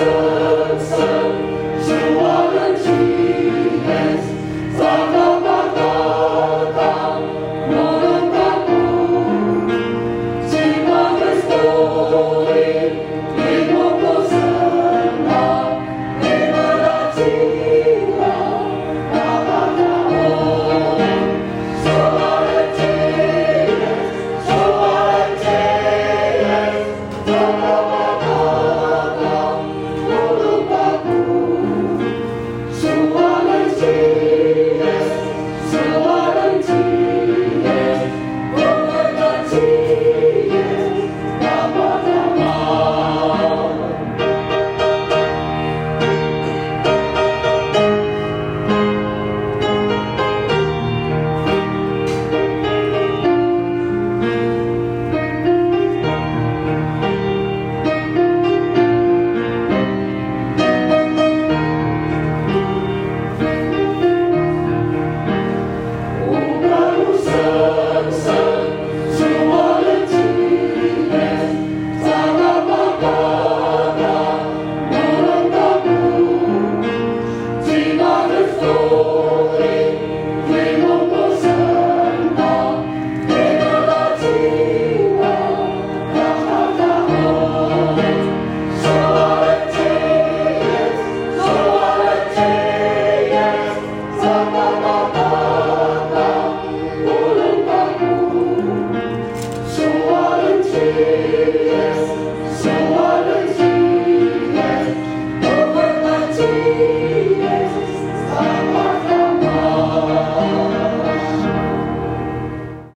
sun, sun.